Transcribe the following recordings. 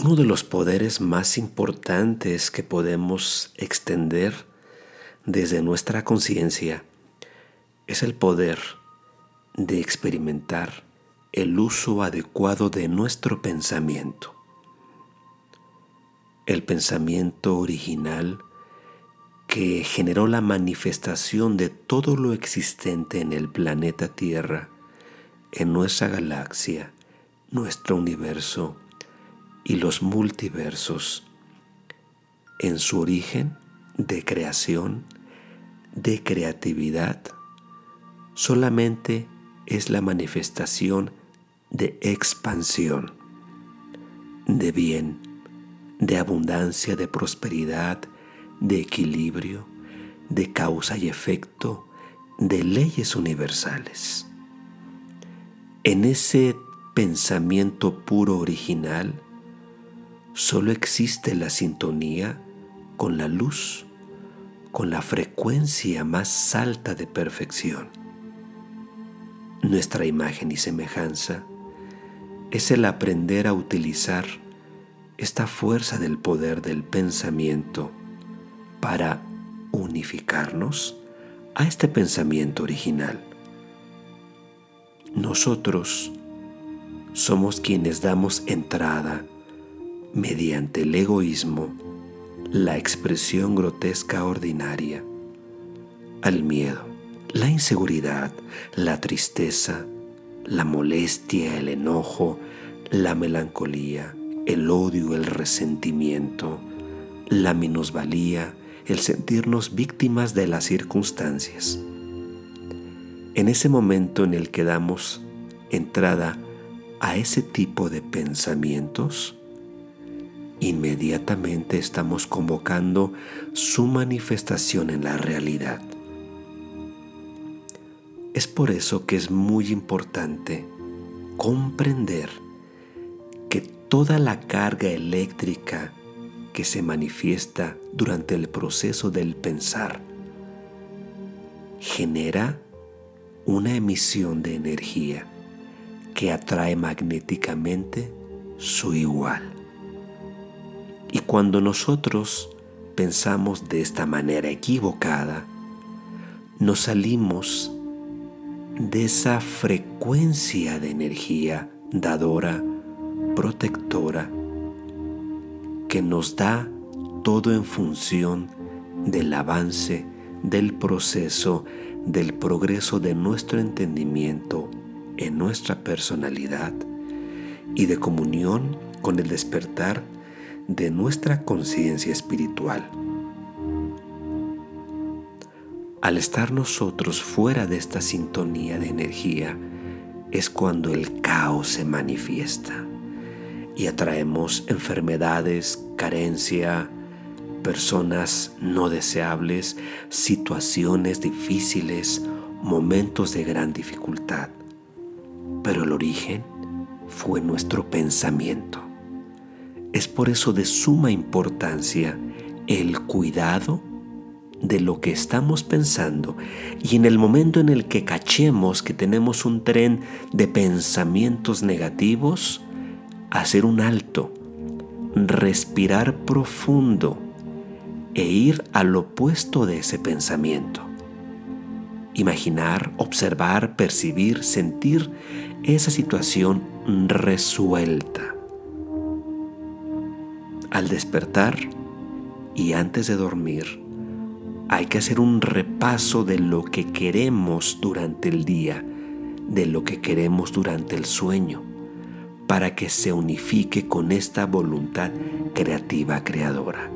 Uno de los poderes más importantes que podemos extender desde nuestra conciencia es el poder de experimentar el uso adecuado de nuestro pensamiento. El pensamiento original que generó la manifestación de todo lo existente en el planeta Tierra, en nuestra galaxia, nuestro universo y los multiversos, en su origen de creación, de creatividad, solamente es la manifestación de expansión, de bien, de abundancia, de prosperidad, de equilibrio, de causa y efecto, de leyes universales. En ese pensamiento puro original, solo existe la sintonía con la luz, con la frecuencia más alta de perfección. Nuestra imagen y semejanza es el aprender a utilizar esta fuerza del poder del pensamiento para unificarnos a este pensamiento original. Nosotros somos quienes damos entrada mediante el egoísmo, la expresión grotesca ordinaria, al miedo, la inseguridad, la tristeza, la molestia, el enojo, la melancolía, el odio, el resentimiento, la minusvalía, el sentirnos víctimas de las circunstancias. En ese momento en el que damos entrada a ese tipo de pensamientos, inmediatamente estamos convocando su manifestación en la realidad. Es por eso que es muy importante comprender que toda la carga eléctrica que se manifiesta durante el proceso del pensar genera una emisión de energía que atrae magnéticamente su igual. Y cuando nosotros pensamos de esta manera equivocada, nos salimos de esa frecuencia de energía dadora, protectora, que nos da todo en función del avance, del proceso, del progreso de nuestro entendimiento en nuestra personalidad y de comunión con el despertar de nuestra conciencia espiritual. Al estar nosotros fuera de esta sintonía de energía, es cuando el caos se manifiesta y atraemos enfermedades, carencia, personas no deseables, situaciones difíciles, momentos de gran dificultad. Pero el origen fue nuestro pensamiento. Es por eso de suma importancia el cuidado de lo que estamos pensando y en el momento en el que cachemos que tenemos un tren de pensamientos negativos, hacer un alto, respirar profundo e ir al opuesto de ese pensamiento. Imaginar, observar, percibir, sentir esa situación resuelta. Al despertar y antes de dormir, hay que hacer un repaso de lo que queremos durante el día, de lo que queremos durante el sueño para que se unifique con esta voluntad creativa creadora.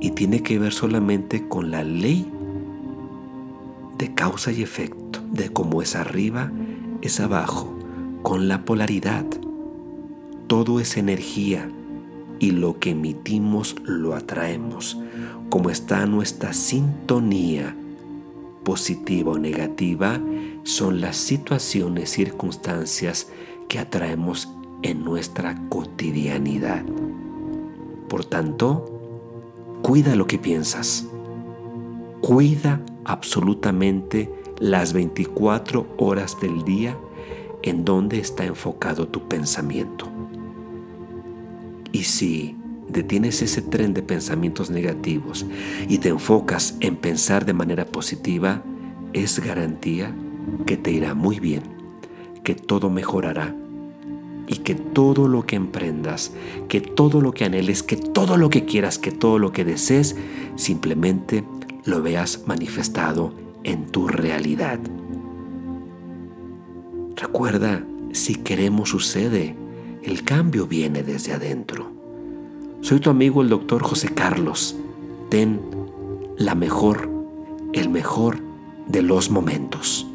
Y tiene que ver solamente con la ley de causa y efecto, de cómo es arriba, es abajo, con la polaridad. Todo es energía y lo que emitimos lo atraemos. Como está nuestra sintonía positiva o negativa, son las situaciones, circunstancias, que atraemos en nuestra cotidianidad. Por tanto, cuida lo que piensas. Cuida absolutamente las 24 horas del día en donde está enfocado tu pensamiento. Y si detienes ese tren de pensamientos negativos y te enfocas en pensar de manera positiva, es garantía que te irá muy bien, que todo mejorará y que todo lo que emprendas, que todo lo que anheles, que todo lo que quieras, que todo lo que desees, simplemente lo veas manifestado en tu realidad. Recuerda, si queremos sucede, el cambio viene desde adentro. Soy tu amigo el doctor José Carlos. Ten la mejor, el mejor de los momentos.